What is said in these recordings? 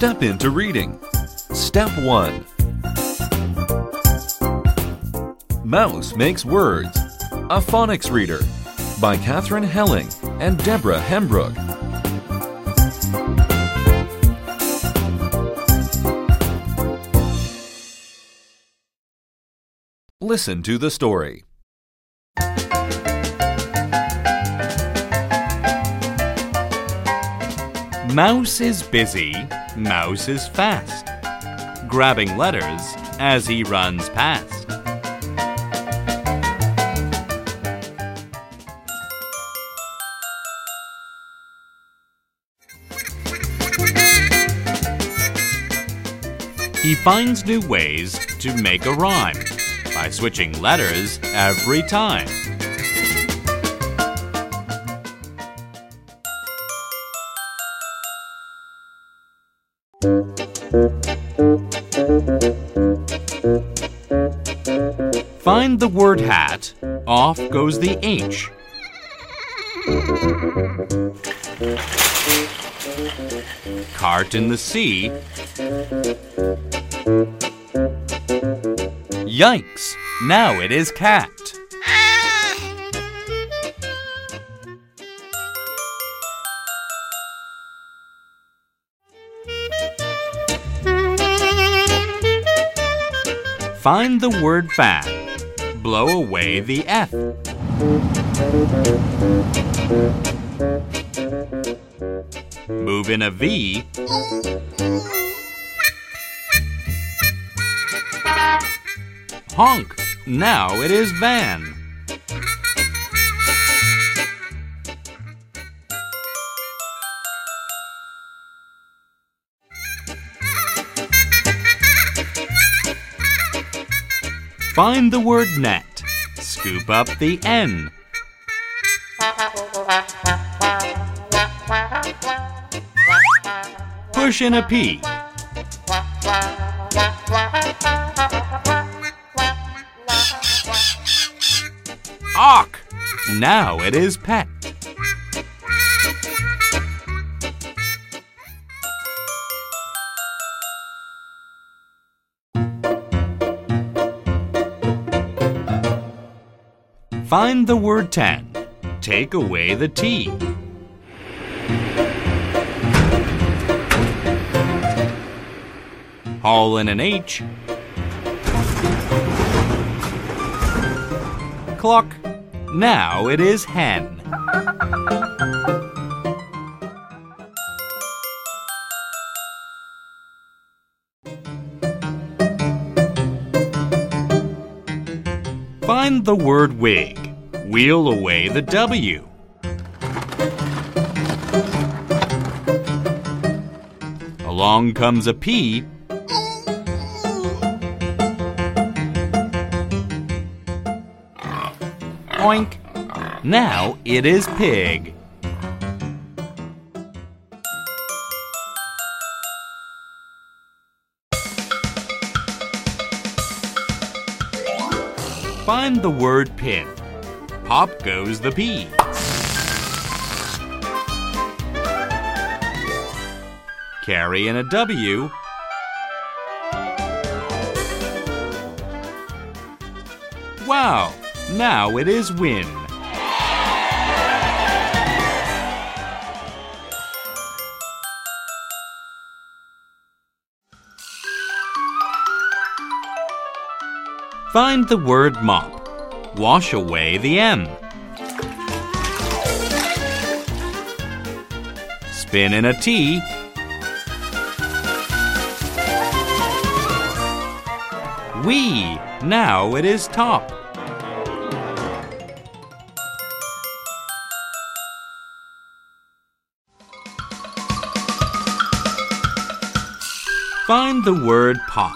Step into reading. Step 1 Mouse Makes Words A Phonics Reader by Kathryn Heling and Deborah Hembrook. Listen to the story. Mouse is busy, Mouse is fast, grabbing letters as he runs past. He finds new ways to make a rhyme by switching letters every time. Find the word hat, off goes the H. Cart in the sea. Yikes! Now it is cat. Find the word fan. Blow away the F. Move in a V. Honk. Now it is van. Find the word net. Scoop up the N. Push in a P. Awk! Now it is pet. Find the word 10. Take away the T. Haul in an H. Clock. Now it is hen. Find the word wig. Wheel away the W. Along comes a P. Oink. Now it is pig. Find the word pin. Pop goes the P. Carry in a W. Wow! Now it is win. Find the word mop. Wash away the M. Spin in a T. We. Now it is top. Find the word pot.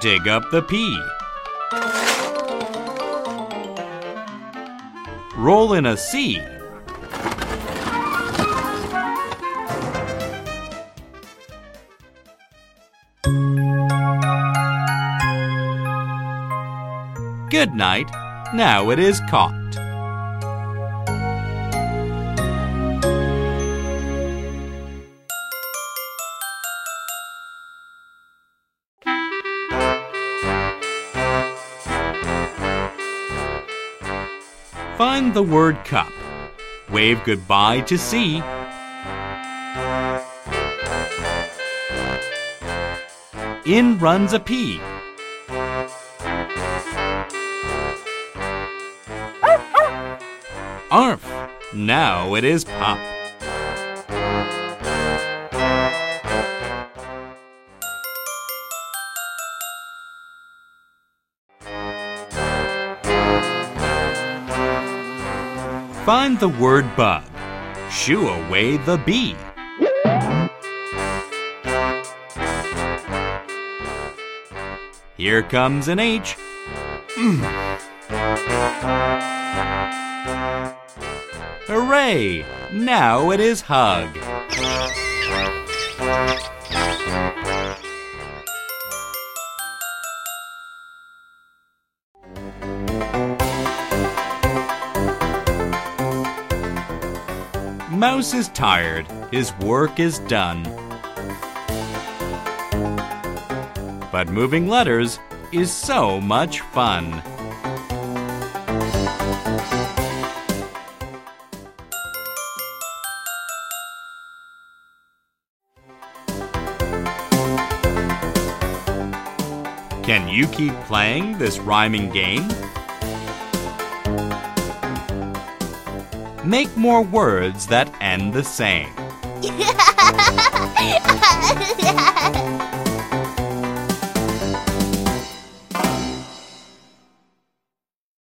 Dig up the P. Roll in a C. Good night. Now it is caught. Find the word cup. Wave goodbye to C. In runs a pea. Arf! Now it is pop. Find the word bug. Shoo away the bee. Here comes an H. Hooray! Now it is hug. Mouse is tired. His work is done. But moving letters is so much fun. Can you keep playing this rhyming game? Make more words that end the same.